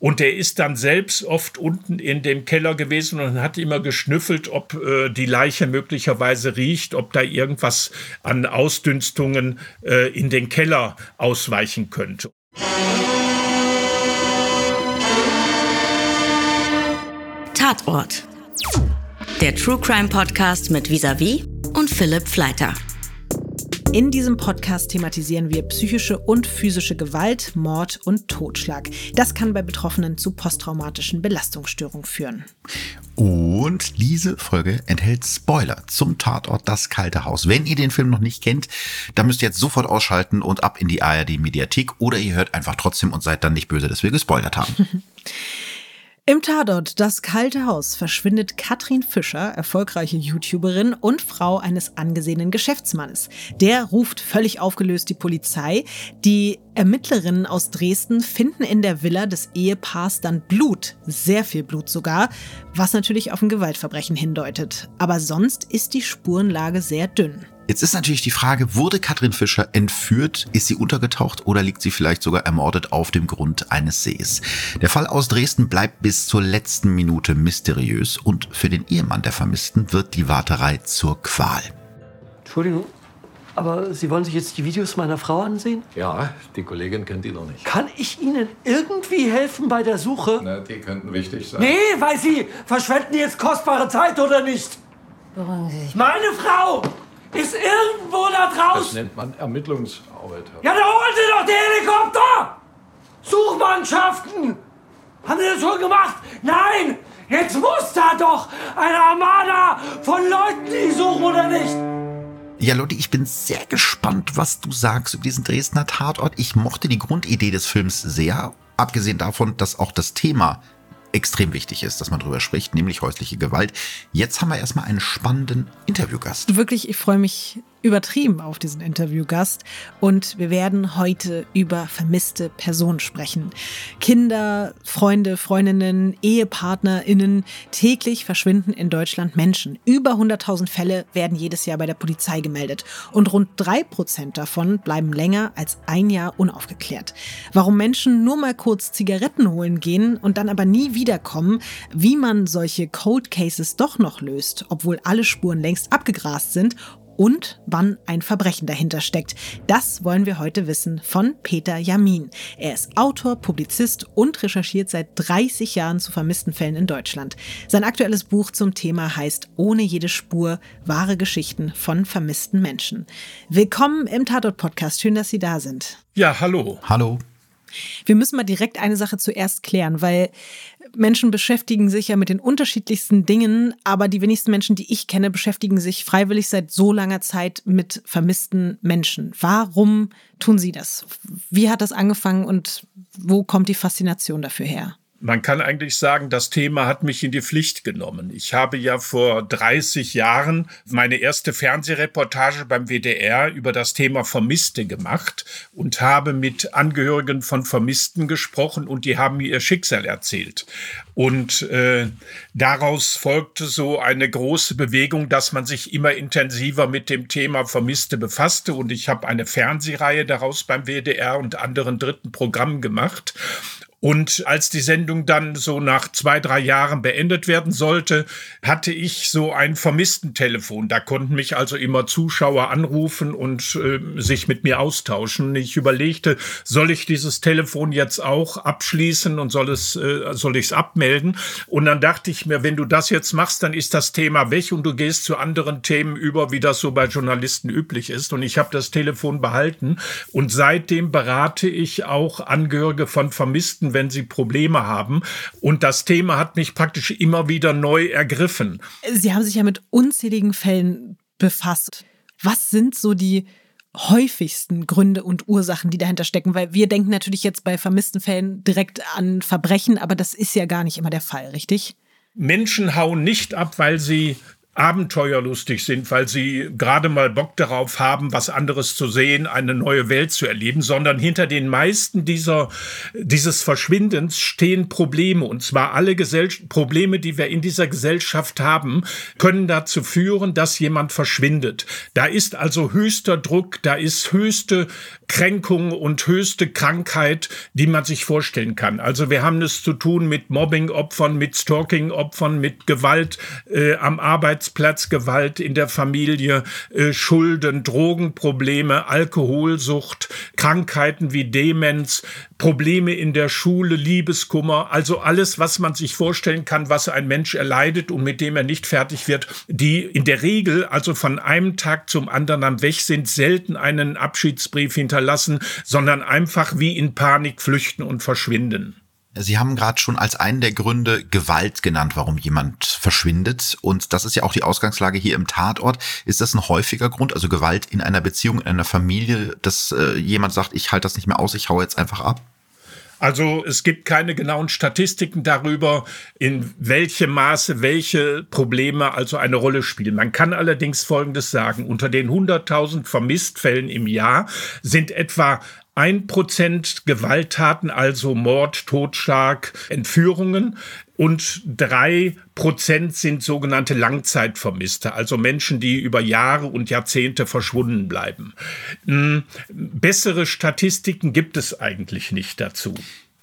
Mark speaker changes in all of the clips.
Speaker 1: Und er ist dann selbst oft unten in dem Keller gewesen und hat immer geschnüffelt, ob äh, die Leiche möglicherweise riecht, ob da irgendwas an Ausdünstungen äh, in den Keller ausweichen könnte.
Speaker 2: Tatort. Der True Crime Podcast mit Visavi und Philipp Fleiter.
Speaker 3: In diesem Podcast thematisieren wir psychische und physische Gewalt, Mord und Totschlag. Das kann bei Betroffenen zu posttraumatischen Belastungsstörungen führen.
Speaker 4: Und diese Folge enthält Spoiler zum Tatort Das Kalte Haus. Wenn ihr den Film noch nicht kennt, dann müsst ihr jetzt sofort ausschalten und ab in die ARD Mediathek oder ihr hört einfach trotzdem und seid dann nicht böse, dass wir gespoilert haben.
Speaker 3: Im Tatort Das Kalte Haus verschwindet Katrin Fischer, erfolgreiche YouTuberin und Frau eines angesehenen Geschäftsmannes. Der ruft völlig aufgelöst die Polizei. Die Ermittlerinnen aus Dresden finden in der Villa des Ehepaars dann Blut, sehr viel Blut sogar, was natürlich auf ein Gewaltverbrechen hindeutet. Aber sonst ist die Spurenlage sehr dünn.
Speaker 4: Jetzt ist natürlich die Frage, wurde Katrin Fischer entführt? Ist sie untergetaucht oder liegt sie vielleicht sogar ermordet auf dem Grund eines Sees? Der Fall aus Dresden bleibt bis zur letzten Minute mysteriös und für den Ehemann der Vermissten wird die Warterei zur Qual.
Speaker 5: Entschuldigung, aber Sie wollen sich jetzt die Videos meiner Frau ansehen?
Speaker 6: Ja, die Kollegin kennt die noch nicht.
Speaker 5: Kann ich Ihnen irgendwie helfen bei der Suche?
Speaker 6: Na, die könnten wichtig sein.
Speaker 5: Nee, weil Sie verschwenden jetzt kostbare Zeit oder nicht?
Speaker 7: Beruhigen Sie sich.
Speaker 5: Meine Frau ist irgendwo da
Speaker 6: Das
Speaker 5: draußen.
Speaker 6: nennt man Ermittlungsarbeit.
Speaker 5: Ja, dann holen Sie doch den Helikopter! Suchmannschaften! Haben Sie das schon gemacht? Nein! Jetzt muss da doch eine Armada von Leuten, die suchen oder nicht?
Speaker 4: Ja, Leute, ich bin sehr gespannt, was du sagst über diesen Dresdner Tatort. Ich mochte die Grundidee des Films sehr, abgesehen davon, dass auch das Thema extrem wichtig ist, dass man drüber spricht, nämlich häusliche Gewalt. Jetzt haben wir erstmal einen spannenden Interviewgast.
Speaker 3: Wirklich, ich freue mich übertrieben auf diesen Interviewgast und wir werden heute über vermisste Personen sprechen. Kinder, Freunde, Freundinnen, EhepartnerInnen. Täglich verschwinden in Deutschland Menschen. Über 100.000 Fälle werden jedes Jahr bei der Polizei gemeldet und rund drei Prozent davon bleiben länger als ein Jahr unaufgeklärt. Warum Menschen nur mal kurz Zigaretten holen gehen und dann aber nie wiederkommen, wie man solche Cold Cases doch noch löst, obwohl alle Spuren längst abgegrast sind und wann ein Verbrechen dahinter steckt. Das wollen wir heute wissen von Peter Jamin. Er ist Autor, Publizist und recherchiert seit 30 Jahren zu vermissten Fällen in Deutschland. Sein aktuelles Buch zum Thema heißt Ohne jede Spur, wahre Geschichten von vermissten Menschen. Willkommen im Tatort-Podcast. Schön, dass Sie da sind.
Speaker 1: Ja, hallo.
Speaker 4: Hallo.
Speaker 3: Wir müssen mal direkt eine Sache zuerst klären, weil Menschen beschäftigen sich ja mit den unterschiedlichsten Dingen, aber die wenigsten Menschen, die ich kenne, beschäftigen sich freiwillig seit so langer Zeit mit vermissten Menschen. Warum tun sie das? Wie hat das angefangen und wo kommt die Faszination dafür her?
Speaker 1: Man kann eigentlich sagen, das Thema hat mich in die Pflicht genommen. Ich habe ja vor 30 Jahren meine erste Fernsehreportage beim WDR über das Thema Vermisste gemacht und habe mit Angehörigen von Vermissten gesprochen und die haben mir ihr Schicksal erzählt. Und äh, daraus folgte so eine große Bewegung, dass man sich immer intensiver mit dem Thema Vermisste befasste. Und ich habe eine Fernsehreihe daraus beim WDR und anderen dritten Programmen gemacht. Und als die Sendung dann so nach zwei, drei Jahren beendet werden sollte, hatte ich so ein Vermisstentelefon. Da konnten mich also immer Zuschauer anrufen und äh, sich mit mir austauschen. Ich überlegte, soll ich dieses Telefon jetzt auch abschließen und soll es, äh, soll ich es abmelden? Und dann dachte ich mir, wenn du das jetzt machst, dann ist das Thema weg und du gehst zu anderen Themen über, wie das so bei Journalisten üblich ist. Und ich habe das Telefon behalten und seitdem berate ich auch Angehörige von Vermissten wenn sie Probleme haben. Und das Thema hat mich praktisch immer wieder neu ergriffen.
Speaker 3: Sie haben sich ja mit unzähligen Fällen befasst. Was sind so die häufigsten Gründe und Ursachen, die dahinter stecken? Weil wir denken natürlich jetzt bei vermissten Fällen direkt an Verbrechen, aber das ist ja gar nicht immer der Fall, richtig?
Speaker 1: Menschen hauen nicht ab, weil sie abenteuerlustig sind, weil sie gerade mal Bock darauf haben, was anderes zu sehen, eine neue Welt zu erleben, sondern hinter den meisten dieser, dieses Verschwindens stehen Probleme. Und zwar alle Gesell Probleme, die wir in dieser Gesellschaft haben, können dazu führen, dass jemand verschwindet. Da ist also höchster Druck, da ist höchste Kränkung und höchste Krankheit, die man sich vorstellen kann. Also wir haben es zu tun mit Mobbing-Opfern, mit Stalking-Opfern, mit Gewalt äh, am Arbeitsplatz, Gewalt in der Familie, äh, Schulden, Drogenprobleme, Alkoholsucht, Krankheiten wie Demenz, Probleme in der Schule, Liebeskummer, also alles, was man sich vorstellen kann, was ein Mensch erleidet und mit dem er nicht fertig wird, die in der Regel also von einem Tag zum anderen am Weg sind, selten einen Abschiedsbrief hinterlassen, sondern einfach wie in Panik flüchten und verschwinden.
Speaker 4: Sie haben gerade schon als einen der Gründe Gewalt genannt, warum jemand verschwindet. Und das ist ja auch die Ausgangslage hier im Tatort. Ist das ein häufiger Grund, also Gewalt in einer Beziehung, in einer Familie, dass äh, jemand sagt, ich halte das nicht mehr aus, ich haue jetzt einfach ab?
Speaker 1: Also es gibt keine genauen Statistiken darüber, in welchem Maße welche Probleme also eine Rolle spielen. Man kann allerdings Folgendes sagen. Unter den 100.000 Vermisstfällen im Jahr sind etwa ein Prozent Gewalttaten, also Mord, Totschlag, Entführungen und drei Prozent sind sogenannte Langzeitvermisste, also Menschen, die über Jahre und Jahrzehnte verschwunden bleiben. Hm, bessere Statistiken gibt es eigentlich nicht dazu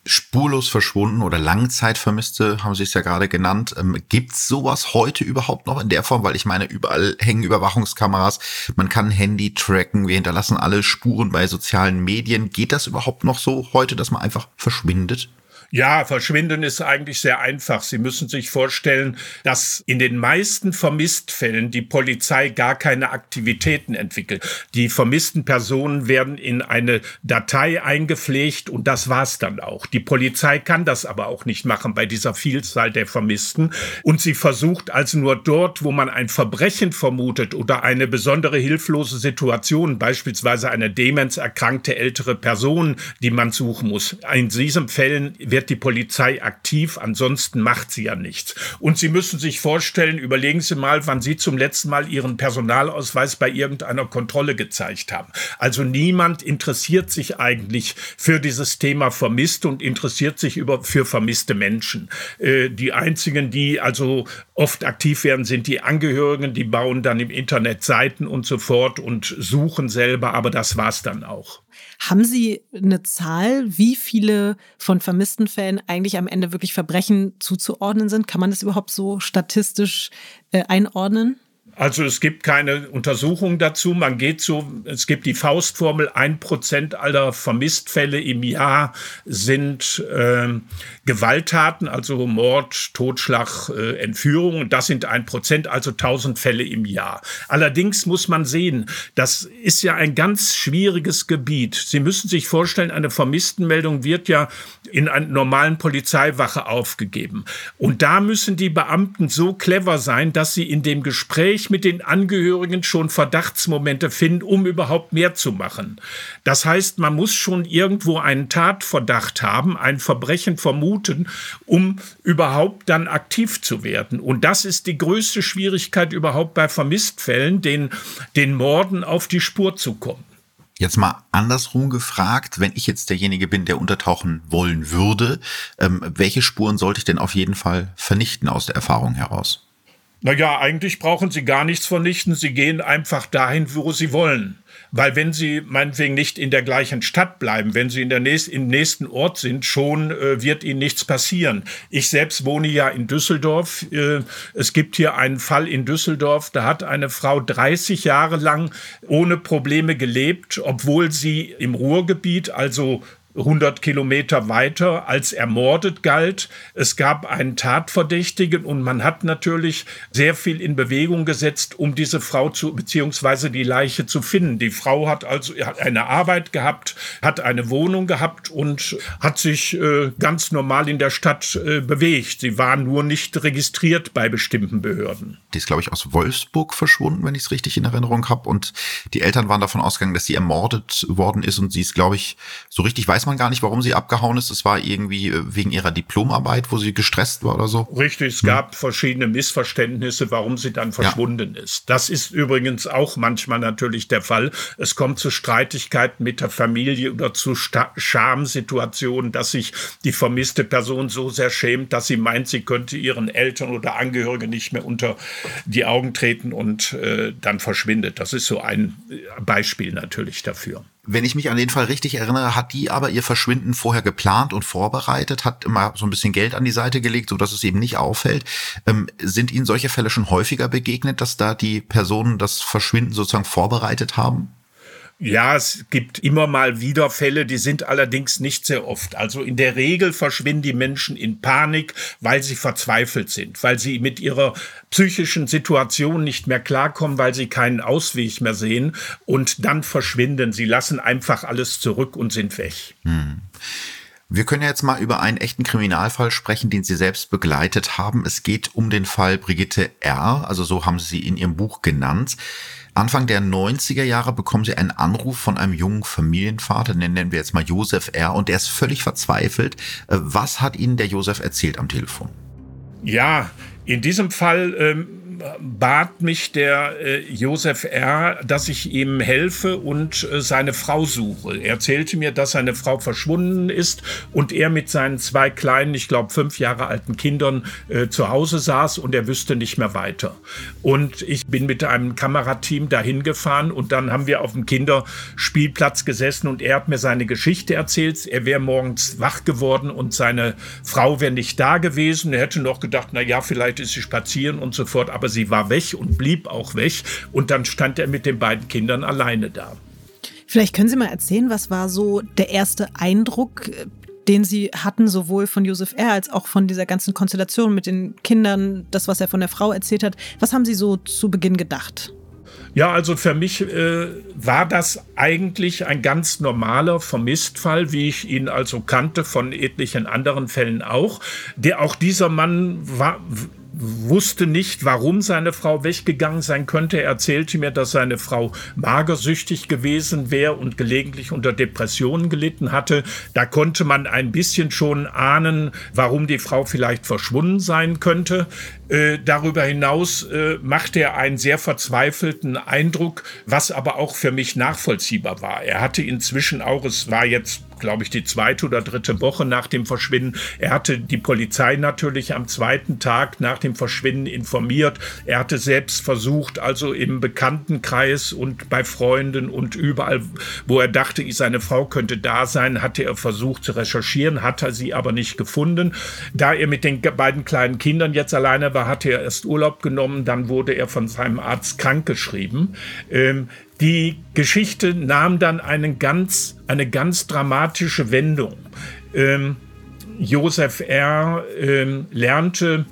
Speaker 4: spurlos verschwunden oder Langzeitvermisste, haben Sie es ja gerade genannt. Ähm, gibt's sowas heute überhaupt noch in der Form? Weil ich meine, überall hängen Überwachungskameras, man kann Handy tracken, wir hinterlassen alle Spuren bei sozialen Medien. Geht das überhaupt noch so heute, dass man einfach verschwindet?
Speaker 1: Ja, verschwinden ist eigentlich sehr einfach. Sie müssen sich vorstellen, dass in den meisten Vermisstfällen die Polizei gar keine Aktivitäten entwickelt. Die vermissten Personen werden in eine Datei eingepflegt und das war's dann auch. Die Polizei kann das aber auch nicht machen bei dieser Vielzahl der Vermissten und sie versucht also nur dort, wo man ein Verbrechen vermutet oder eine besondere hilflose Situation, beispielsweise eine demenzerkrankte ältere Person, die man suchen muss. In diesen Fällen wird wird die Polizei aktiv, ansonsten macht sie ja nichts. Und Sie müssen sich vorstellen, überlegen Sie mal, wann Sie zum letzten Mal Ihren Personalausweis bei irgendeiner Kontrolle gezeigt haben. Also niemand interessiert sich eigentlich für dieses Thema vermisst und interessiert sich über, für vermisste Menschen. Äh, die einzigen, die also oft aktiv werden, sind die Angehörigen, die bauen dann im Internet Seiten und so fort und suchen selber, aber das war's dann auch.
Speaker 3: Haben Sie eine Zahl, wie viele von vermissten Fällen eigentlich am Ende wirklich Verbrechen zuzuordnen sind? Kann man das überhaupt so statistisch äh, einordnen?
Speaker 1: Also es gibt keine Untersuchung dazu. Man geht so, es gibt die Faustformel, ein Prozent aller Vermisstfälle im Jahr sind äh, Gewalttaten, also Mord, Totschlag, äh, Entführung. Das sind ein Prozent, also tausend Fälle im Jahr. Allerdings muss man sehen, das ist ja ein ganz schwieriges Gebiet. Sie müssen sich vorstellen, eine Vermisstenmeldung wird ja in einer normalen Polizeiwache aufgegeben. Und da müssen die Beamten so clever sein, dass sie in dem Gespräch mit den Angehörigen schon Verdachtsmomente finden, um überhaupt mehr zu machen. Das heißt, man muss schon irgendwo einen Tatverdacht haben, ein Verbrechen vermuten, um überhaupt dann aktiv zu werden. Und das ist die größte Schwierigkeit überhaupt bei Vermisstfällen, den, den Morden auf die Spur zu kommen.
Speaker 4: Jetzt mal andersrum gefragt, wenn ich jetzt derjenige bin, der untertauchen wollen würde, ähm, welche Spuren sollte ich denn auf jeden Fall vernichten aus der Erfahrung heraus?
Speaker 1: Naja, eigentlich brauchen sie gar nichts vernichten. Sie gehen einfach dahin, wo sie wollen. Weil wenn sie meinetwegen nicht in der gleichen Stadt bleiben, wenn sie in der nächsten, im nächsten Ort sind, schon äh, wird ihnen nichts passieren. Ich selbst wohne ja in Düsseldorf. Äh, es gibt hier einen Fall in Düsseldorf, da hat eine Frau 30 Jahre lang ohne Probleme gelebt, obwohl sie im Ruhrgebiet, also 100 Kilometer weiter als ermordet galt. Es gab einen Tatverdächtigen und man hat natürlich sehr viel in Bewegung gesetzt, um diese Frau zu, beziehungsweise die Leiche zu finden. Die Frau hat also eine Arbeit gehabt, hat eine Wohnung gehabt und hat sich äh, ganz normal in der Stadt äh, bewegt. Sie war nur nicht registriert bei bestimmten Behörden.
Speaker 4: Die ist, glaube ich, aus Wolfsburg verschwunden, wenn ich es richtig in Erinnerung habe. Und die Eltern waren davon ausgegangen, dass sie ermordet worden ist. Und sie ist, glaube ich, so richtig weiß man gar nicht, warum sie abgehauen ist. Es war irgendwie äh, wegen ihrer Diplomarbeit, wo sie gestresst war oder so.
Speaker 1: Richtig, es hm. gab verschiedene Missverständnisse, warum sie dann verschwunden ja. ist. Das ist übrigens auch manchmal natürlich der Fall. Es kommt zu Streitigkeiten mit der Familie oder zu Schamsituationen, dass sich die vermisste Person so sehr schämt, dass sie meint, sie könnte ihren Eltern oder Angehörigen nicht mehr unter die Augen treten und äh, dann verschwindet. Das ist so ein Beispiel natürlich dafür.
Speaker 4: Wenn ich mich an den Fall richtig erinnere, hat die aber ihr Verschwinden vorher geplant und vorbereitet, hat immer so ein bisschen Geld an die Seite gelegt, so dass es eben nicht auffällt. Ähm, sind Ihnen solche Fälle schon häufiger begegnet, dass da die Personen das Verschwinden sozusagen vorbereitet haben?
Speaker 1: Ja, es gibt immer mal wieder Fälle, die sind allerdings nicht sehr oft. Also in der Regel verschwinden die Menschen in Panik, weil sie verzweifelt sind, weil sie mit ihrer psychischen Situation nicht mehr klarkommen, weil sie keinen Ausweg mehr sehen und dann verschwinden. Sie lassen einfach alles zurück und sind weg. Hm.
Speaker 4: Wir können jetzt mal über einen echten Kriminalfall sprechen, den Sie selbst begleitet haben. Es geht um den Fall Brigitte R., also so haben Sie in Ihrem Buch genannt. Anfang der 90er Jahre bekommen sie einen Anruf von einem jungen Familienvater, den nennen wir jetzt mal Josef R. Und der ist völlig verzweifelt. Äh, was hat Ihnen der Josef erzählt am Telefon?
Speaker 1: Ja, in diesem Fall ähm, bat mich der äh, Josef R., dass ich ihm helfe und äh, seine Frau suche. Er erzählte mir, dass seine Frau verschwunden ist und er mit seinen zwei kleinen, ich glaube fünf Jahre alten Kindern äh, zu Hause saß und er wüsste nicht mehr weiter. Und ich bin mit einem Kamerateam dahin gefahren und dann haben wir auf dem Kinderspielplatz gesessen und er hat mir seine Geschichte erzählt. Er wäre morgens wach geworden und seine Frau wäre nicht da gewesen. Er hätte noch gedacht, na ja, vielleicht ist sie spazieren und so fort, aber aber sie war weg und blieb auch weg. Und dann stand er mit den beiden Kindern alleine da.
Speaker 3: Vielleicht können Sie mal erzählen, was war so der erste Eindruck, den Sie hatten, sowohl von Josef R. als auch von dieser ganzen Konstellation mit den Kindern, das, was er von der Frau erzählt hat. Was haben Sie so zu Beginn gedacht?
Speaker 1: Ja, also für mich äh, war das eigentlich ein ganz normaler Vermisstfall, wie ich ihn also kannte von etlichen anderen Fällen auch. Der auch dieser Mann war wusste nicht, warum seine Frau weggegangen sein könnte. Er erzählte mir, dass seine Frau magersüchtig gewesen wäre und gelegentlich unter Depressionen gelitten hatte. Da konnte man ein bisschen schon ahnen, warum die Frau vielleicht verschwunden sein könnte. Äh, darüber hinaus äh, machte er einen sehr verzweifelten Eindruck, was aber auch für mich nachvollziehbar war. Er hatte inzwischen auch, es war jetzt glaube ich, die zweite oder dritte Woche nach dem Verschwinden. Er hatte die Polizei natürlich am zweiten Tag nach dem Verschwinden informiert. Er hatte selbst versucht, also im Bekanntenkreis und bei Freunden und überall, wo er dachte, seine Frau könnte da sein, hatte er versucht zu recherchieren, hat er sie aber nicht gefunden. Da er mit den beiden kleinen Kindern jetzt alleine war, hatte er erst Urlaub genommen, dann wurde er von seinem Arzt krankgeschrieben. Ähm, die Geschichte nahm dann einen ganz, eine ganz dramatische Wendung. Ähm, Josef R. Ähm, lernte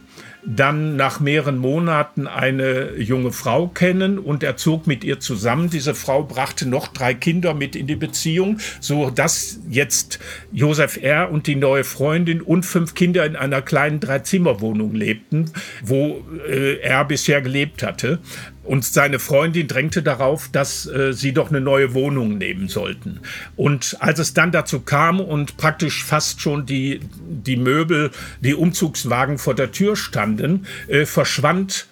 Speaker 1: dann nach mehreren Monaten eine junge Frau kennen und er zog mit ihr zusammen. Diese Frau brachte noch drei Kinder mit in die Beziehung, so dass jetzt Josef R. und die neue Freundin und fünf Kinder in einer kleinen Dreizimmerwohnung lebten, wo äh, er bisher gelebt hatte. Und seine Freundin drängte darauf, dass äh, sie doch eine neue Wohnung nehmen sollten. Und als es dann dazu kam und praktisch fast schon die, die Möbel, die Umzugswagen vor der Tür standen, äh, verschwand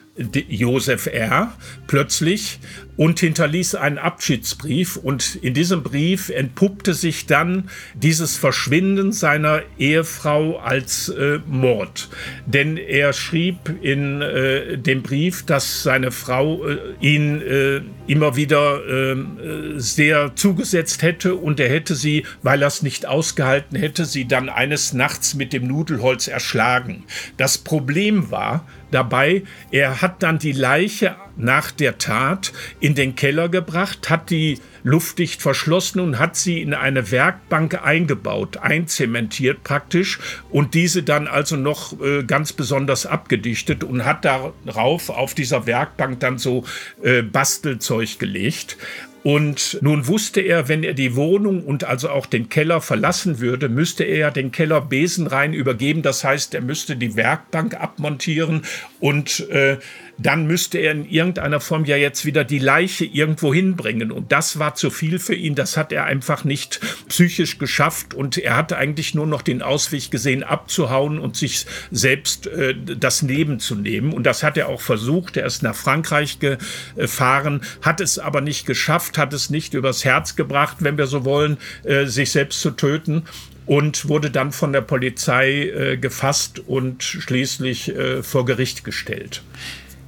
Speaker 1: Josef R. plötzlich und hinterließ einen Abschiedsbrief. Und in diesem Brief entpuppte sich dann dieses Verschwinden seiner Ehefrau als äh, Mord. Denn er schrieb in äh, dem Brief, dass seine Frau äh, ihn äh, immer wieder ähm, äh, sehr zugesetzt hätte und er hätte sie, weil er es nicht ausgehalten hätte, sie dann eines Nachts mit dem Nudelholz erschlagen. Das Problem war, dabei. Er hat dann die Leiche nach der Tat in den Keller gebracht, hat die luftdicht verschlossen und hat sie in eine Werkbank eingebaut, einzementiert praktisch und diese dann also noch äh, ganz besonders abgedichtet und hat darauf auf dieser Werkbank dann so äh, Bastelzeug gelegt. Und nun wusste er, wenn er die Wohnung und also auch den Keller verlassen würde, müsste er den Keller besenrein übergeben. Das heißt, er müsste die Werkbank abmontieren und äh, dann müsste er in irgendeiner Form ja jetzt wieder die Leiche irgendwo hinbringen. Und das war zu viel für ihn. Das hat er einfach nicht psychisch geschafft. Und er hatte eigentlich nur noch den Ausweg gesehen, abzuhauen und sich selbst äh, das Leben zu nehmen. Und das hat er auch versucht. Er ist nach Frankreich gefahren, hat es aber nicht geschafft, hat es nicht übers Herz gebracht, wenn wir so wollen, äh, sich selbst zu töten und wurde dann von der Polizei äh, gefasst und schließlich äh, vor Gericht gestellt.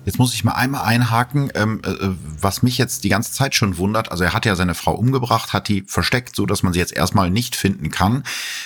Speaker 4: Jetzt muss ich mal einmal einhaken, ähm, äh, was mich jetzt die ganze Zeit schon wundert. Also er hat ja seine Frau umgebracht, hat die versteckt, so dass man sie jetzt erstmal nicht finden kann.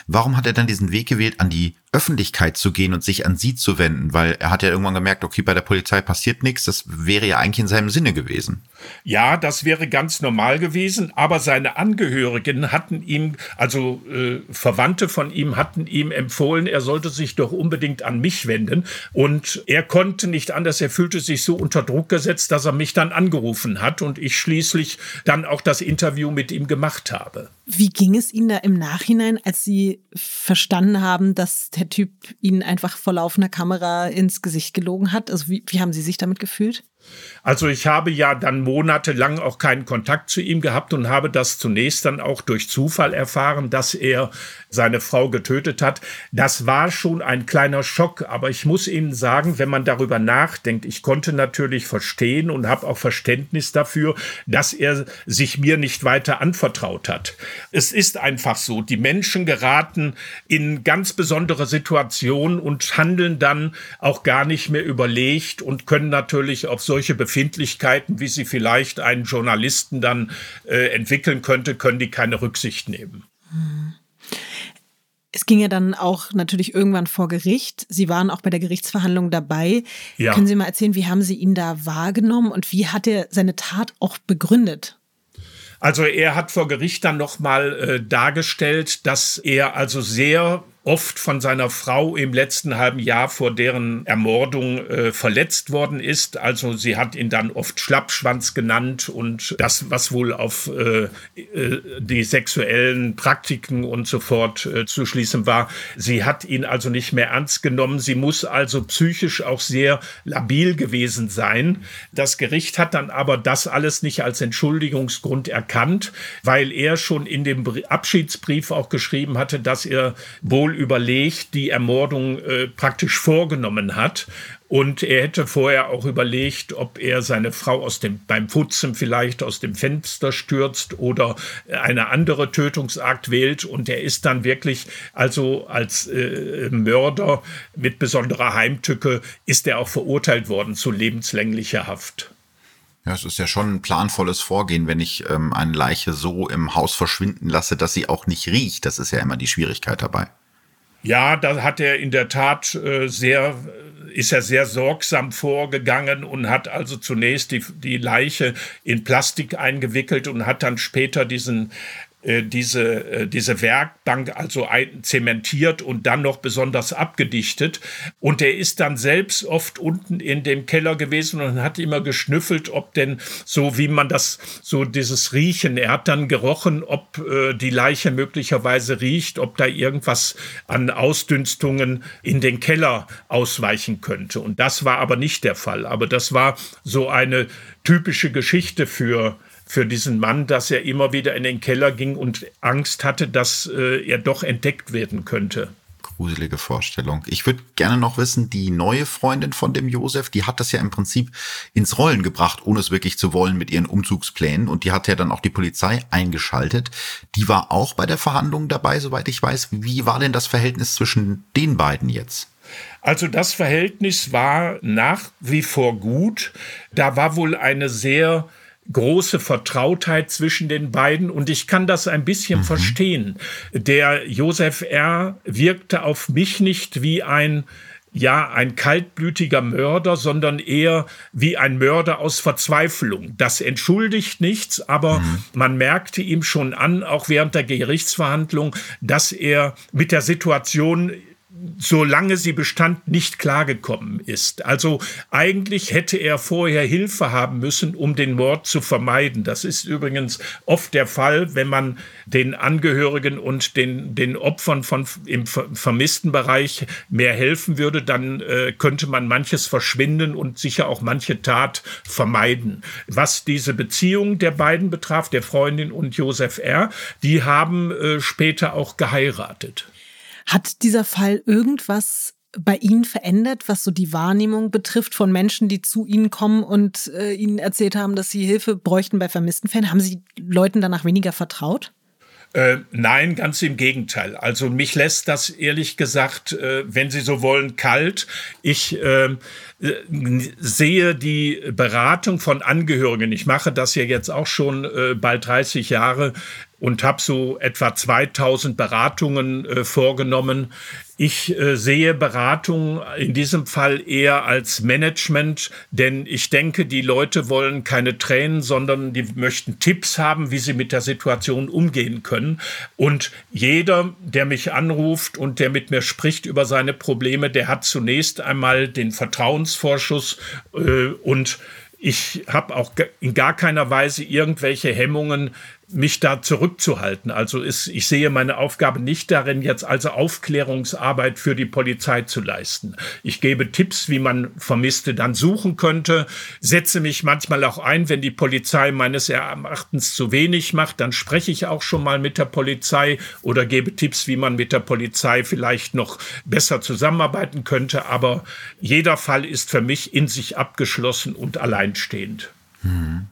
Speaker 4: Warum hat er dann diesen Weg gewählt, an die Öffentlichkeit zu gehen und sich an sie zu wenden? Weil er hat ja irgendwann gemerkt, okay, bei der Polizei passiert nichts. Das wäre ja eigentlich in seinem Sinne gewesen.
Speaker 1: Ja, das wäre ganz normal gewesen, aber seine Angehörigen hatten ihm, also äh, Verwandte von ihm hatten ihm empfohlen, er sollte sich doch unbedingt an mich wenden. Und er konnte nicht anders, er fühlte sich so unter Druck gesetzt, dass er mich dann angerufen hat und ich schließlich dann auch das Interview mit ihm gemacht habe.
Speaker 3: Wie ging es Ihnen da im Nachhinein, als Sie verstanden haben, dass der Typ Ihnen einfach vor laufender Kamera ins Gesicht gelogen hat? Also wie, wie haben Sie sich damit gefühlt?
Speaker 1: Also ich habe ja dann monatelang auch keinen Kontakt zu ihm gehabt und habe das zunächst dann auch durch Zufall erfahren, dass er seine Frau getötet hat. Das war schon ein kleiner Schock, aber ich muss Ihnen sagen, wenn man darüber nachdenkt, ich konnte natürlich verstehen und habe auch Verständnis dafür, dass er sich mir nicht weiter anvertraut hat. Es ist einfach so, die Menschen geraten in ganz besondere Situationen und handeln dann auch gar nicht mehr überlegt und können natürlich auf solche Befindlichkeiten, wie sie vielleicht einen Journalisten dann äh, entwickeln könnte, können die keine Rücksicht nehmen.
Speaker 3: Es ging ja dann auch natürlich irgendwann vor Gericht. Sie waren auch bei der Gerichtsverhandlung dabei.
Speaker 1: Ja.
Speaker 3: Können Sie mal erzählen, wie haben Sie ihn da wahrgenommen und wie hat er seine Tat auch begründet?
Speaker 1: Also er hat vor Gericht dann nochmal äh, dargestellt, dass er also sehr oft von seiner Frau im letzten halben Jahr vor deren Ermordung äh, verletzt worden ist. Also sie hat ihn dann oft Schlappschwanz genannt und das, was wohl auf äh, äh, die sexuellen Praktiken und so fort äh, zu schließen war. Sie hat ihn also nicht mehr ernst genommen. Sie muss also psychisch auch sehr labil gewesen sein. Das Gericht hat dann aber das alles nicht als Entschuldigungsgrund erkannt, weil er schon in dem Abschiedsbrief auch geschrieben hatte, dass er wohl wohl überlegt die Ermordung äh, praktisch vorgenommen hat. Und er hätte vorher auch überlegt, ob er seine Frau aus dem, beim Putzen vielleicht aus dem Fenster stürzt oder eine andere Tötungsakt wählt. Und er ist dann wirklich, also als äh, Mörder mit besonderer Heimtücke, ist er auch verurteilt worden zu lebenslänglicher Haft.
Speaker 4: Ja, es ist ja schon ein planvolles Vorgehen, wenn ich ähm, eine Leiche so im Haus verschwinden lasse, dass sie auch nicht riecht. Das ist ja immer die Schwierigkeit dabei.
Speaker 1: Ja, da hat er in der Tat äh, sehr, ist er sehr sorgsam vorgegangen und hat also zunächst die, die Leiche in Plastik eingewickelt und hat dann später diesen diese, äh, diese Werkbank also ein, zementiert und dann noch besonders abgedichtet. Und er ist dann selbst oft unten in dem Keller gewesen und hat immer geschnüffelt, ob denn so, wie man das, so dieses Riechen, er hat dann gerochen, ob äh, die Leiche möglicherweise riecht, ob da irgendwas an Ausdünstungen in den Keller ausweichen könnte. Und das war aber nicht der Fall. Aber das war so eine typische Geschichte für für diesen Mann, dass er immer wieder in den Keller ging und Angst hatte, dass äh, er doch entdeckt werden könnte.
Speaker 4: Gruselige Vorstellung. Ich würde gerne noch wissen, die neue Freundin von dem Josef, die hat das ja im Prinzip ins Rollen gebracht, ohne es wirklich zu wollen mit ihren Umzugsplänen. Und die hat ja dann auch die Polizei eingeschaltet. Die war auch bei der Verhandlung dabei, soweit ich weiß. Wie war denn das Verhältnis zwischen den beiden jetzt?
Speaker 1: Also das Verhältnis war nach wie vor gut. Da war wohl eine sehr große Vertrautheit zwischen den beiden und ich kann das ein bisschen mhm. verstehen. Der Josef R. wirkte auf mich nicht wie ein ja, ein kaltblütiger Mörder, sondern eher wie ein Mörder aus Verzweiflung. Das entschuldigt nichts, aber mhm. man merkte ihm schon an, auch während der Gerichtsverhandlung, dass er mit der Situation solange sie bestand, nicht klargekommen ist. Also eigentlich hätte er vorher Hilfe haben müssen, um den Mord zu vermeiden. Das ist übrigens oft der Fall, wenn man den Angehörigen und den, den Opfern von, im vermissten Bereich mehr helfen würde, dann äh, könnte man manches verschwinden und sicher auch manche Tat vermeiden. Was diese Beziehung der beiden betraf, der Freundin und Josef R., die haben äh, später auch geheiratet.
Speaker 3: Hat dieser Fall irgendwas bei Ihnen verändert, was so die Wahrnehmung betrifft von Menschen, die zu Ihnen kommen und äh, Ihnen erzählt haben, dass Sie Hilfe bräuchten bei vermissten Fällen? Haben Sie Leuten danach weniger vertraut?
Speaker 1: Äh, nein, ganz im Gegenteil. Also mich lässt das ehrlich gesagt, äh, wenn Sie so wollen, kalt. Ich äh, sehe die Beratung von Angehörigen. Ich mache das ja jetzt auch schon äh, bald 30 Jahre und habe so etwa 2000 Beratungen äh, vorgenommen. Ich äh, sehe Beratung in diesem Fall eher als Management, denn ich denke, die Leute wollen keine Tränen, sondern die möchten Tipps haben, wie sie mit der Situation umgehen können. Und jeder, der mich anruft und der mit mir spricht über seine Probleme, der hat zunächst einmal den Vertrauensvorschuss äh, und ich habe auch in gar keiner Weise irgendwelche Hemmungen, mich da zurückzuhalten. Also ist, ich sehe meine Aufgabe nicht darin, jetzt also Aufklärungsarbeit für die Polizei zu leisten. Ich gebe Tipps, wie man Vermisste dann suchen könnte, setze mich manchmal auch ein, wenn die Polizei meines Erachtens zu wenig macht, dann spreche ich auch schon mal mit der Polizei oder gebe Tipps, wie man mit der Polizei vielleicht noch besser zusammenarbeiten könnte. Aber jeder Fall ist für mich in sich abgeschlossen und alleinstehend.
Speaker 4: Hm.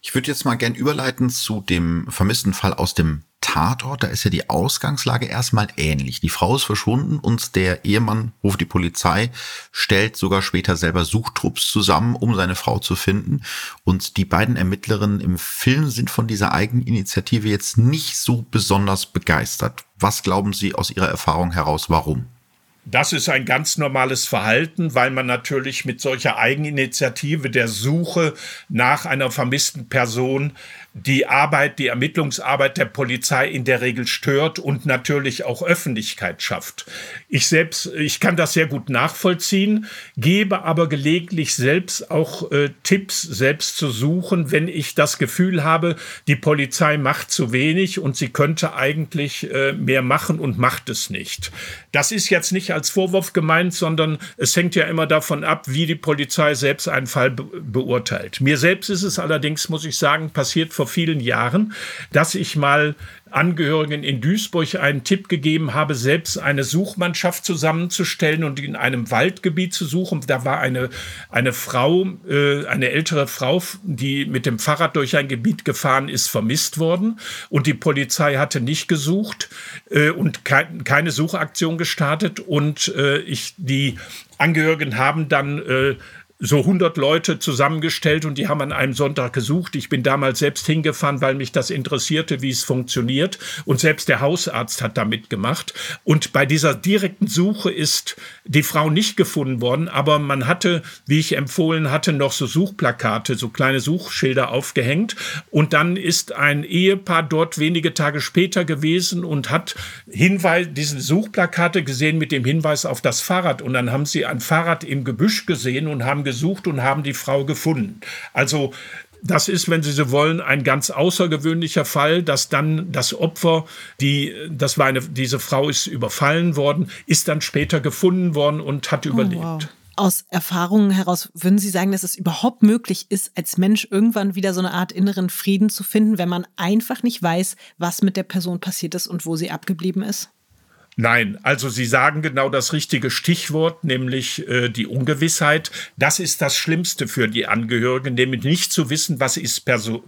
Speaker 4: Ich würde jetzt mal gern überleiten zu dem vermissten Fall aus dem Tatort. Da ist ja die Ausgangslage erstmal ähnlich. Die Frau ist verschwunden und der Ehemann ruft die Polizei, stellt sogar später selber Suchtrupps zusammen, um seine Frau zu finden. Und die beiden Ermittlerinnen im Film sind von dieser Eigeninitiative jetzt nicht so besonders begeistert. Was glauben Sie aus Ihrer Erfahrung heraus, warum?
Speaker 1: Das ist ein ganz normales Verhalten, weil man natürlich mit solcher Eigeninitiative der Suche nach einer vermissten Person die Arbeit, die Ermittlungsarbeit der Polizei in der Regel stört und natürlich auch Öffentlichkeit schafft. Ich selbst, ich kann das sehr gut nachvollziehen, gebe aber gelegentlich selbst auch äh, Tipps, selbst zu suchen, wenn ich das Gefühl habe, die Polizei macht zu wenig und sie könnte eigentlich äh, mehr machen und macht es nicht. Das ist jetzt nicht als Vorwurf gemeint, sondern es hängt ja immer davon ab, wie die Polizei selbst einen Fall be beurteilt. Mir selbst ist es allerdings, muss ich sagen, passiert vor vielen Jahren, dass ich mal Angehörigen in Duisburg einen Tipp gegeben habe, selbst eine Suchmannschaft zusammenzustellen und in einem Waldgebiet zu suchen. Da war eine, eine Frau, äh, eine ältere Frau, die mit dem Fahrrad durch ein Gebiet gefahren ist, vermisst worden. Und die Polizei hatte nicht gesucht äh, und kein, keine Suchaktion gestartet. Und äh, ich, die Angehörigen haben dann äh, so 100 Leute zusammengestellt und die haben an einem Sonntag gesucht. Ich bin damals selbst hingefahren, weil mich das interessierte, wie es funktioniert. Und selbst der Hausarzt hat da mitgemacht. Und bei dieser direkten Suche ist die Frau nicht gefunden worden, aber man hatte, wie ich empfohlen hatte, noch so Suchplakate, so kleine Suchschilder aufgehängt. Und dann ist ein Ehepaar dort wenige Tage später gewesen und hat Hinweis, diese Suchplakate gesehen mit dem Hinweis auf das Fahrrad. Und dann haben sie ein Fahrrad im Gebüsch gesehen und haben gesucht und haben die Frau gefunden. Also das ist, wenn Sie so wollen, ein ganz außergewöhnlicher Fall, dass dann das Opfer, die, das war eine, diese Frau ist überfallen worden, ist dann später gefunden worden und hat oh, überlebt. Wow.
Speaker 3: Aus Erfahrungen heraus würden Sie sagen, dass es überhaupt möglich ist, als Mensch irgendwann wieder so eine Art inneren Frieden zu finden, wenn man einfach nicht weiß, was mit der Person passiert ist und wo sie abgeblieben ist?
Speaker 1: Nein, also Sie sagen genau das richtige Stichwort, nämlich äh, die Ungewissheit. Das ist das Schlimmste für die Angehörigen, nämlich nicht zu wissen, was ist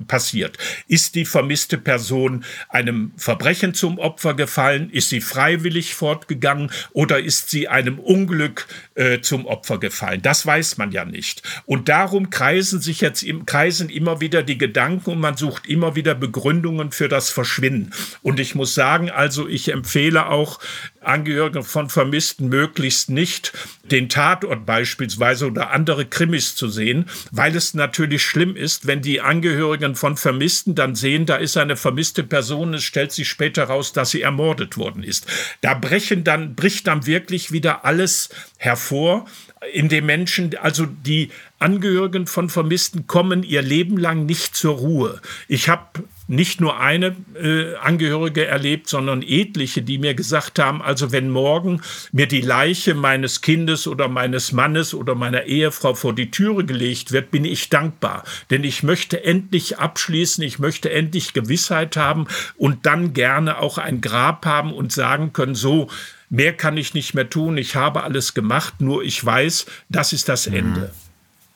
Speaker 1: passiert. Ist die vermisste Person einem Verbrechen zum Opfer gefallen? Ist sie freiwillig fortgegangen oder ist sie einem Unglück äh, zum Opfer gefallen? Das weiß man ja nicht. Und darum kreisen sich jetzt im Kreisen immer wieder die Gedanken und man sucht immer wieder Begründungen für das Verschwinden. Und ich muss sagen, also ich empfehle auch Angehörige von Vermissten möglichst nicht den Tatort beispielsweise oder andere Krimis zu sehen, weil es natürlich schlimm ist, wenn die Angehörigen von Vermissten dann sehen, da ist eine vermisste Person, es stellt sich später raus, dass sie ermordet worden ist. Da brechen dann, bricht dann wirklich wieder alles hervor, in dem Menschen, also die Angehörigen von Vermissten kommen ihr Leben lang nicht zur Ruhe. Ich habe nicht nur eine äh, Angehörige erlebt, sondern etliche, die mir gesagt haben, also wenn morgen mir die Leiche meines Kindes oder meines Mannes oder meiner Ehefrau vor die Türe gelegt wird, bin ich dankbar. Denn ich möchte endlich abschließen, ich möchte endlich Gewissheit haben und dann gerne auch ein Grab haben und sagen können, so, mehr kann ich nicht mehr tun, ich habe alles gemacht, nur ich weiß, das ist das Ende.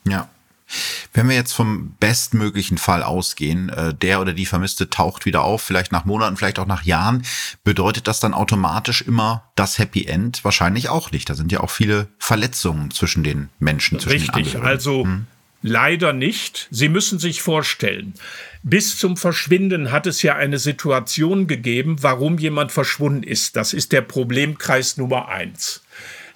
Speaker 4: Ja. Wenn wir jetzt vom bestmöglichen Fall ausgehen, äh, der oder die Vermisste taucht wieder auf, vielleicht nach Monaten, vielleicht auch nach Jahren, bedeutet das dann automatisch immer das Happy End? Wahrscheinlich auch nicht. Da sind ja auch viele Verletzungen zwischen den Menschen. Zwischen
Speaker 1: Richtig,
Speaker 4: den
Speaker 1: also
Speaker 4: hm.
Speaker 1: leider nicht. Sie müssen sich vorstellen, bis zum Verschwinden hat es ja eine Situation gegeben, warum jemand verschwunden ist. Das ist der Problemkreis Nummer eins.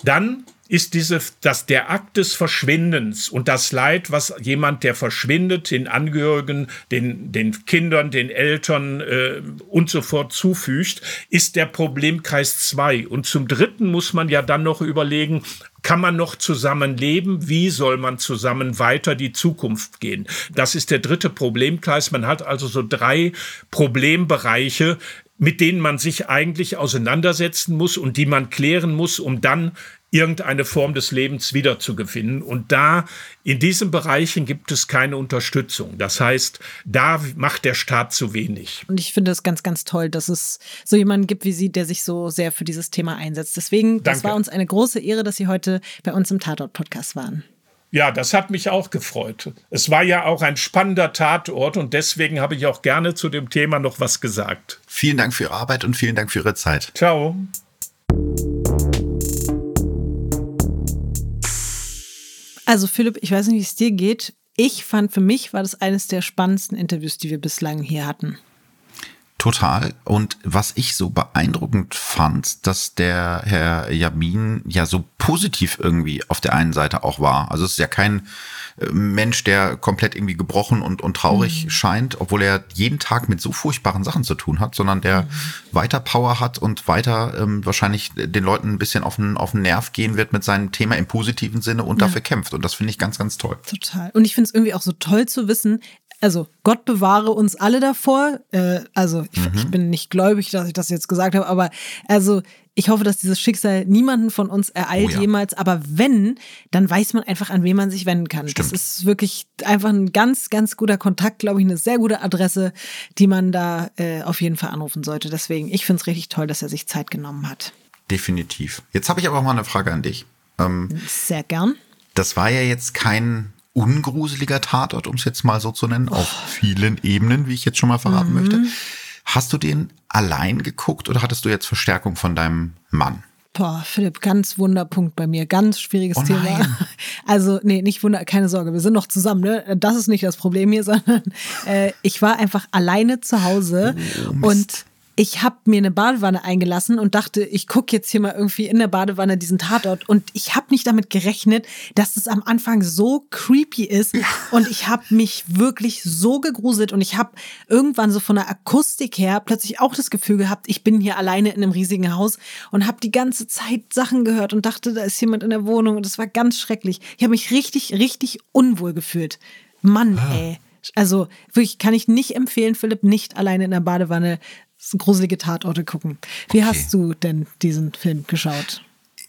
Speaker 1: Dann ist diese, dass der Akt des Verschwindens und das Leid, was jemand, der verschwindet, den Angehörigen, den, den Kindern, den Eltern äh, und so fort zufügt, ist der Problemkreis zwei. Und zum Dritten muss man ja dann noch überlegen, kann man noch zusammen leben? Wie soll man zusammen weiter die Zukunft gehen? Das ist der dritte Problemkreis. Man hat also so drei Problembereiche, mit denen man sich eigentlich auseinandersetzen muss und die man klären muss, um dann irgendeine Form des Lebens wiederzugewinnen. Und da, in diesen Bereichen gibt es keine Unterstützung. Das heißt, da macht der Staat zu wenig.
Speaker 3: Und ich finde es ganz, ganz toll, dass es so jemanden gibt wie Sie, der sich so sehr für dieses Thema einsetzt. Deswegen, das
Speaker 1: Danke.
Speaker 3: war uns eine große Ehre, dass Sie heute bei uns im Tatort-Podcast waren.
Speaker 1: Ja, das hat mich auch gefreut. Es war ja auch ein spannender Tatort und deswegen habe ich auch gerne zu dem Thema noch was gesagt.
Speaker 4: Vielen Dank für Ihre Arbeit und vielen Dank für Ihre Zeit.
Speaker 1: Ciao.
Speaker 3: Also Philipp, ich weiß nicht, wie es dir geht. Ich fand, für mich war das eines der spannendsten Interviews, die wir bislang hier hatten.
Speaker 4: Total. Und was ich so beeindruckend fand, dass der Herr Jamin ja so positiv irgendwie auf der einen Seite auch war. Also es ist ja kein äh, Mensch, der komplett irgendwie gebrochen und, und traurig mhm. scheint, obwohl er jeden Tag mit so furchtbaren Sachen zu tun hat, sondern der mhm. weiter Power hat und weiter ähm, wahrscheinlich den Leuten ein bisschen auf den, auf den Nerv gehen wird mit seinem Thema im positiven Sinne und ja. dafür kämpft. Und das finde ich ganz, ganz toll.
Speaker 3: Total. Und ich finde es irgendwie auch so toll zu wissen, also Gott bewahre uns alle davor. Äh, also ich, mhm. ich, bin nicht gläubig, dass ich das jetzt gesagt habe, aber also ich hoffe, dass dieses Schicksal niemanden von uns ereilt oh ja. jemals. Aber wenn, dann weiß man einfach, an wen man sich wenden kann. Stimmt. Das ist wirklich einfach ein ganz, ganz guter Kontakt, glaube ich, eine sehr gute Adresse, die man da äh, auf jeden Fall anrufen sollte. Deswegen, ich finde es richtig toll, dass er sich Zeit genommen hat.
Speaker 4: Definitiv. Jetzt habe ich aber auch mal eine Frage an dich.
Speaker 3: Ähm, sehr gern.
Speaker 4: Das war ja jetzt kein ungruseliger Tatort, um es jetzt mal so zu nennen, oh. auf vielen Ebenen, wie ich jetzt schon mal verraten mhm. möchte. Hast du den allein geguckt oder hattest du jetzt Verstärkung von deinem Mann?
Speaker 3: Boah, Philipp, ganz Wunderpunkt bei mir. Ganz schwieriges oh Thema. Also, nee, nicht Wunder, keine Sorge, wir sind noch zusammen, ne? Das ist nicht das Problem hier, sondern äh, ich war einfach alleine zu Hause oh, und ich habe mir eine Badewanne eingelassen und dachte, ich gucke jetzt hier mal irgendwie in der Badewanne diesen Tatort. Und ich habe nicht damit gerechnet, dass es am Anfang so creepy ist. Und ich habe mich wirklich so gegruselt. Und ich habe irgendwann so von der Akustik her plötzlich auch das Gefühl gehabt, ich bin hier alleine in einem riesigen Haus und habe die ganze Zeit Sachen gehört und dachte, da ist jemand in der Wohnung. Und das war ganz schrecklich. Ich habe mich richtig, richtig unwohl gefühlt. Mann, ah. ey. Also wirklich kann ich nicht empfehlen, Philipp, nicht alleine in der Badewanne gruselige Tatorte gucken. Wie okay. hast du denn diesen Film geschaut?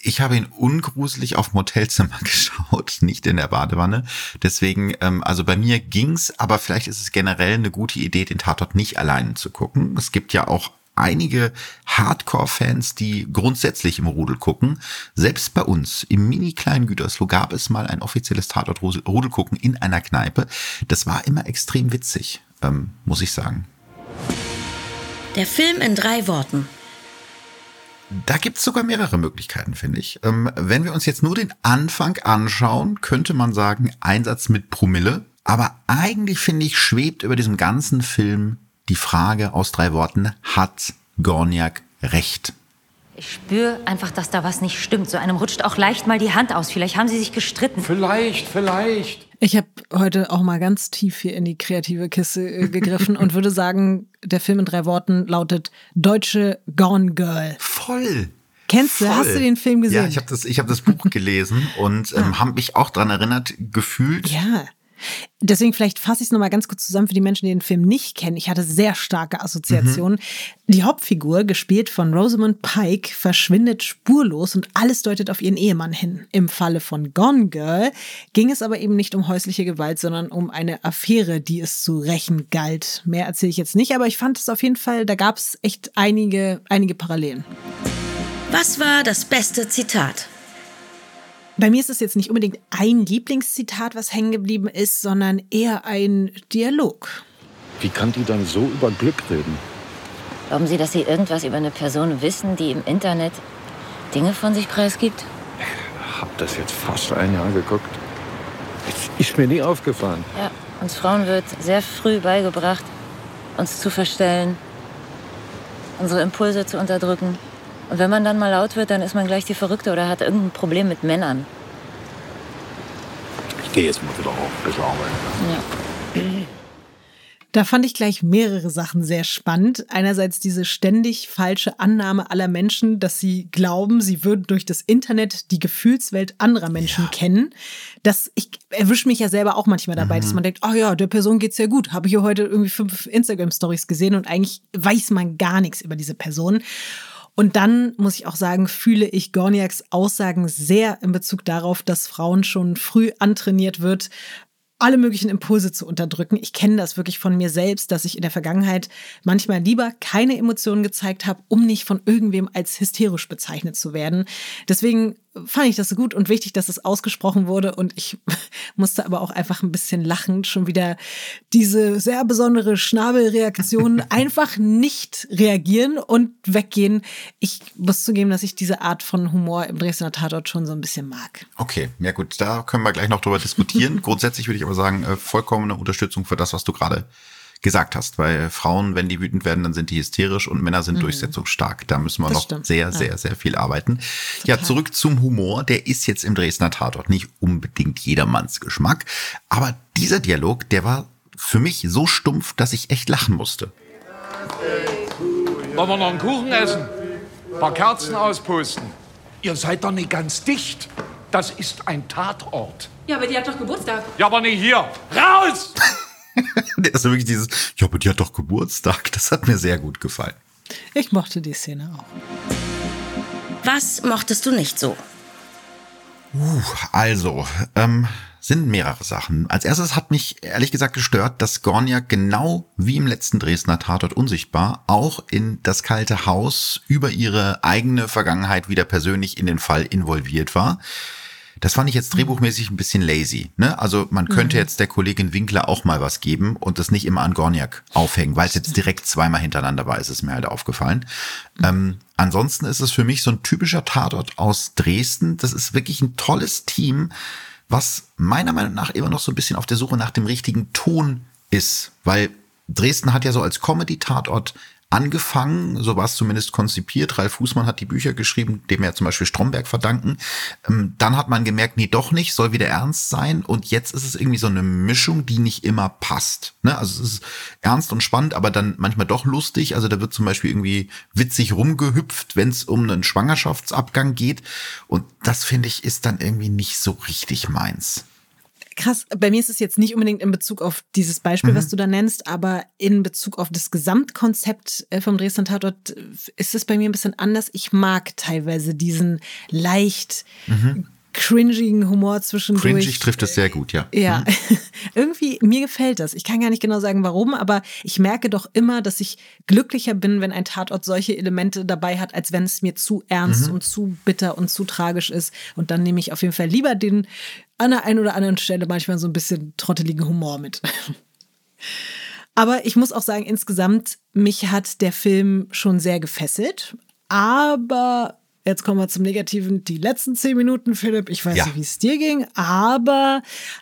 Speaker 4: Ich habe ihn ungruselig auf Motelzimmer geschaut, nicht in der Badewanne. Deswegen, ähm, also bei mir ging's, aber vielleicht ist es generell eine gute Idee, den Tatort nicht alleine zu gucken. Es gibt ja auch einige Hardcore-Fans, die grundsätzlich im Rudel gucken. Selbst bei uns im mini kleinen Gütersloh gab es mal ein offizielles Tatort-Rudel gucken in einer Kneipe. Das war immer extrem witzig, ähm, muss ich sagen.
Speaker 2: Der Film in drei Worten.
Speaker 4: Da gibt es sogar mehrere Möglichkeiten, finde ich. Ähm, wenn wir uns jetzt nur den Anfang anschauen, könnte man sagen, Einsatz mit Promille. Aber eigentlich, finde ich, schwebt über diesem ganzen Film die Frage aus drei Worten, hat Gorniak recht?
Speaker 7: Ich spüre einfach, dass da was nicht stimmt. So einem rutscht auch leicht mal die Hand aus. Vielleicht haben sie sich gestritten.
Speaker 6: Vielleicht, vielleicht.
Speaker 3: Ich habe heute auch mal ganz tief hier in die kreative Kiste äh, gegriffen und würde sagen, der Film in drei Worten lautet Deutsche Gone Girl.
Speaker 4: Voll.
Speaker 3: Kennst du?
Speaker 4: Voll.
Speaker 3: Hast du den Film gesehen?
Speaker 4: Ja, ich habe das, ich hab das Buch gelesen und ähm, habe mich auch dran erinnert, gefühlt.
Speaker 3: Ja. Deswegen vielleicht fasse ich es nochmal ganz kurz zusammen für die Menschen, die den Film nicht kennen. Ich hatte sehr starke Assoziationen. Die Hauptfigur, gespielt von Rosamund Pike, verschwindet spurlos und alles deutet auf ihren Ehemann hin. Im Falle von Gone Girl ging es aber eben nicht um häusliche Gewalt, sondern um eine Affäre, die es zu rächen galt. Mehr erzähle ich jetzt nicht, aber ich fand es auf jeden Fall, da gab es echt einige, einige Parallelen.
Speaker 2: Was war das beste Zitat?
Speaker 3: Bei mir ist es jetzt nicht unbedingt ein Lieblingszitat, was hängen geblieben ist, sondern eher ein Dialog.
Speaker 6: Wie kann die dann so über Glück reden?
Speaker 7: Glauben Sie, dass Sie irgendwas über eine Person wissen, die im Internet Dinge von sich preisgibt?
Speaker 6: Hab das jetzt fast ein Jahr geguckt. Das ist mir nie aufgefallen.
Speaker 7: Ja, uns Frauen wird sehr früh beigebracht, uns zu verstellen, unsere Impulse zu unterdrücken. Und wenn man dann mal laut wird, dann ist man gleich die Verrückte oder hat irgendein Problem mit Männern.
Speaker 6: Ich gehe jetzt mal wieder auf. Bis arbeiten.
Speaker 7: Ja.
Speaker 3: Da fand ich gleich mehrere Sachen sehr spannend. Einerseits diese ständig falsche Annahme aller Menschen, dass sie glauben, sie würden durch das Internet die Gefühlswelt anderer Menschen kennen. Das, ich erwische mich ja selber auch manchmal dabei, dass man denkt, oh ja, der Person geht's ja gut. Habe ich hier heute irgendwie fünf Instagram-Stories gesehen und eigentlich weiß man gar nichts über diese Person. Und dann muss ich auch sagen, fühle ich Gorniaks Aussagen sehr in Bezug darauf, dass Frauen schon früh antrainiert wird, alle möglichen Impulse zu unterdrücken. Ich kenne das wirklich von mir selbst, dass ich in der Vergangenheit manchmal lieber keine Emotionen gezeigt habe, um nicht von irgendwem als hysterisch bezeichnet zu werden. Deswegen fand ich das so gut und wichtig, dass es ausgesprochen wurde und ich musste aber auch einfach ein bisschen lachend schon wieder diese sehr besondere Schnabelreaktion einfach nicht reagieren und weggehen. Ich muss zugeben, dass ich diese Art von Humor im Dresdner Tatort schon so ein bisschen mag.
Speaker 4: Okay, ja gut, da können wir gleich noch drüber diskutieren. Grundsätzlich würde ich aber sagen, äh, vollkommene Unterstützung für das, was du gerade gesagt hast, weil Frauen, wenn die wütend werden, dann sind die hysterisch und Männer sind durchsetzungsstark. Da müssen wir
Speaker 3: Das
Speaker 4: noch
Speaker 3: stimmt,
Speaker 4: sehr,
Speaker 3: ja.
Speaker 4: sehr, sehr viel arbeiten. Ja, zurück zum Humor. Der ist jetzt im Dresdner Tatort nicht unbedingt jedermanns Geschmack, aber dieser Dialog, der war für mich so stumpf, dass ich echt lachen musste.
Speaker 8: Wollen wir noch einen Kuchen essen? Ein paar Kerzen auspusten. Ihr seid doch nicht ganz dicht. Das ist ein Tatort.
Speaker 9: Ja, aber die hat doch Geburtstag.
Speaker 8: Ja, aber nicht hier. Raus!
Speaker 4: Ist wirklich dieses, ja, aber die hat doch Geburtstag. Das hat mir sehr gut gefallen.
Speaker 3: Ich mochte die Szene auch.
Speaker 2: Was mochtest du nicht so?
Speaker 4: Also, ähm, sind mehrere Sachen. Als erstes hat mich ehrlich gesagt gestört, dass Gornia genau wie im letzten Dresdner Tatort unsichtbar auch in das kalte Haus über ihre eigene Vergangenheit wieder persönlich in den Fall involviert war. Das fand ich jetzt drehbuchmäßig ein bisschen lazy. Ne? Also man könnte jetzt der Kollegin Winkler auch mal was geben und das nicht immer an Gorniak aufhängen, weil es jetzt direkt zweimal hintereinander war, ist es mir halt aufgefallen. Ähm, ansonsten ist es für mich so ein typischer Tatort aus Dresden. Das ist wirklich ein tolles Team, was meiner Meinung nach immer noch so ein bisschen auf der Suche nach dem richtigen Ton ist, weil Dresden hat ja so als Comedy-Tatort angefangen, so war es zumindest konzipiert. Ralf Fußmann hat die Bücher geschrieben, dem ja zum Beispiel Stromberg verdanken. Ähm, dann hat man gemerkt, nee, doch nicht, soll wieder ernst sein. Und jetzt ist es irgendwie so eine Mischung, die nicht immer passt. Ne? Also es ist ernst und spannend, aber dann manchmal doch lustig. Also da wird zum Beispiel irgendwie witzig rumgehüpft, wenn es um einen Schwangerschaftsabgang geht. Und das finde ich ist dann irgendwie nicht so richtig meins.
Speaker 3: Krass, bei mir ist es jetzt nicht unbedingt in Bezug auf dieses Beispiel, was du da nennst, aber in Bezug auf das Gesamtkonzept äh, vom Dresdner Tatort äh, ist es bei mir ein bisschen anders. Ich mag teilweise diesen leicht cringigen Humor zwischendurch.
Speaker 4: Cringig trifft es sehr gut, ja.
Speaker 3: Ja, irgendwie, mir gefällt das. Ich kann gar nicht genau sagen, warum, aber ich merke doch immer, dass ich glücklicher bin, wenn ein Tatort solche Elemente dabei hat, als wenn es mir zu ernst und zu bitter und zu tragisch ist. Und dann nehme ich auf jeden Fall lieber den an der einen oder anderen Stelle manchmal so ein bisschen trotteligen Humor mit. Aber ich muss auch sagen, insgesamt, mich hat der Film schon sehr gefesselt. Aber Jetzt kommen wir zum Negativen. Die letzten zehn Minuten, Philipp, ich weiß
Speaker 4: Ja.
Speaker 3: nicht, wie es dir ging, aber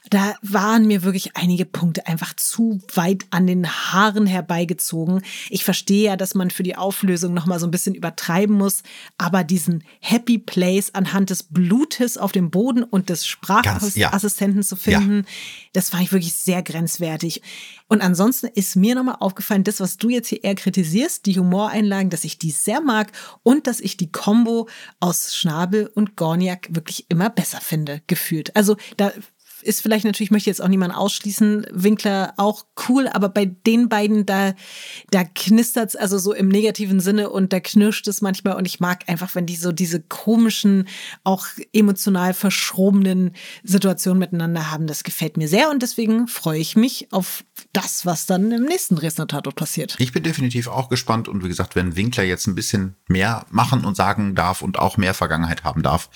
Speaker 3: da waren mir wirklich einige Punkte einfach zu weit an den Haaren herbeigezogen. Ich verstehe ja, dass man für die Auflösung nochmal so ein bisschen übertreiben muss, aber diesen Happy Place anhand des Blutes auf dem Boden und des
Speaker 4: Ganz, ja.
Speaker 3: Sprachassistenten zu finden, das fand ich wirklich sehr grenzwertig. Und ansonsten ist mir nochmal aufgefallen, das, was du jetzt hier eher kritisierst, die Humoreinlagen, dass ich die sehr mag und dass ich die Kombo aus Schnabel und Gorniak wirklich immer besser finde, gefühlt. Also da ist vielleicht natürlich, möchte jetzt auch niemand ausschließen, Winkler auch cool, aber bei den beiden, da, da knistert's also so im negativen Sinne und da knirscht es manchmal und ich mag einfach, wenn die so diese komischen, auch emotional verschrobenen Situationen miteinander haben, das gefällt mir sehr und deswegen freue ich mich auf das, was dann im nächsten Tatort passiert.
Speaker 4: Ich bin definitiv auch gespannt und wie gesagt, wenn Winkler jetzt ein bisschen mehr machen und sagen darf und auch mehr Vergangenheit haben darf,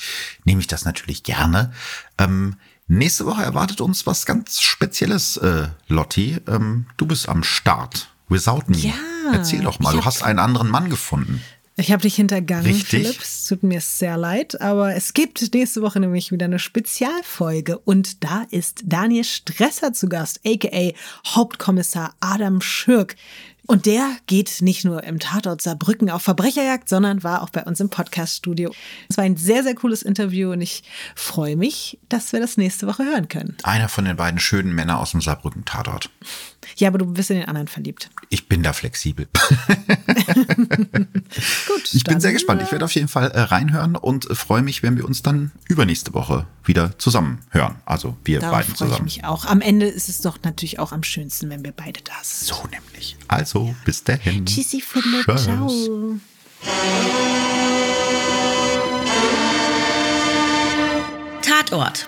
Speaker 4: nehme ich das natürlich gerne. Ähm, nächste Woche erwartet uns was ganz Spezielles, äh, Lotti. Ähm, du bist am Start. Without me.
Speaker 3: Ja,
Speaker 4: Erzähl doch mal, du hast einen anderen Mann gefunden.
Speaker 3: Ich habe dich hintergangen,
Speaker 4: Richtig.
Speaker 3: Philipp. Es tut mir sehr leid, aber es gibt nächste Woche nämlich wieder eine Spezialfolge und da ist Daniel Stresser zu Gast, aka Hauptkommissar Adam Schürk. Und der geht nicht nur im Tatort Saarbrücken auf Verbrecherjagd, sondern war auch bei uns im Podcaststudio. Es war ein sehr, sehr cooles Interview und ich freue mich, dass wir das nächste Woche hören können.
Speaker 4: Einer von den beiden schönen Männern aus dem Saarbrücken-Tatort.
Speaker 3: Ja, aber du bist in den anderen verliebt.
Speaker 4: Ich bin da flexibel.
Speaker 3: Gut.
Speaker 4: Ich bin sehr gespannt. Ich werde auf jeden Fall äh, reinhören und äh, freue mich, wenn wir uns dann übernächste Woche wieder zusammen hören. Also wir
Speaker 3: Darauf
Speaker 4: beiden
Speaker 3: freue ich
Speaker 4: zusammen.
Speaker 3: mich auch. Am Ende ist es doch natürlich auch am schönsten, wenn wir beide da sind.
Speaker 4: So nämlich. Also, bis dahin.
Speaker 3: Tschüssi.
Speaker 4: Tschüss.
Speaker 3: Ciao.
Speaker 2: Tatort.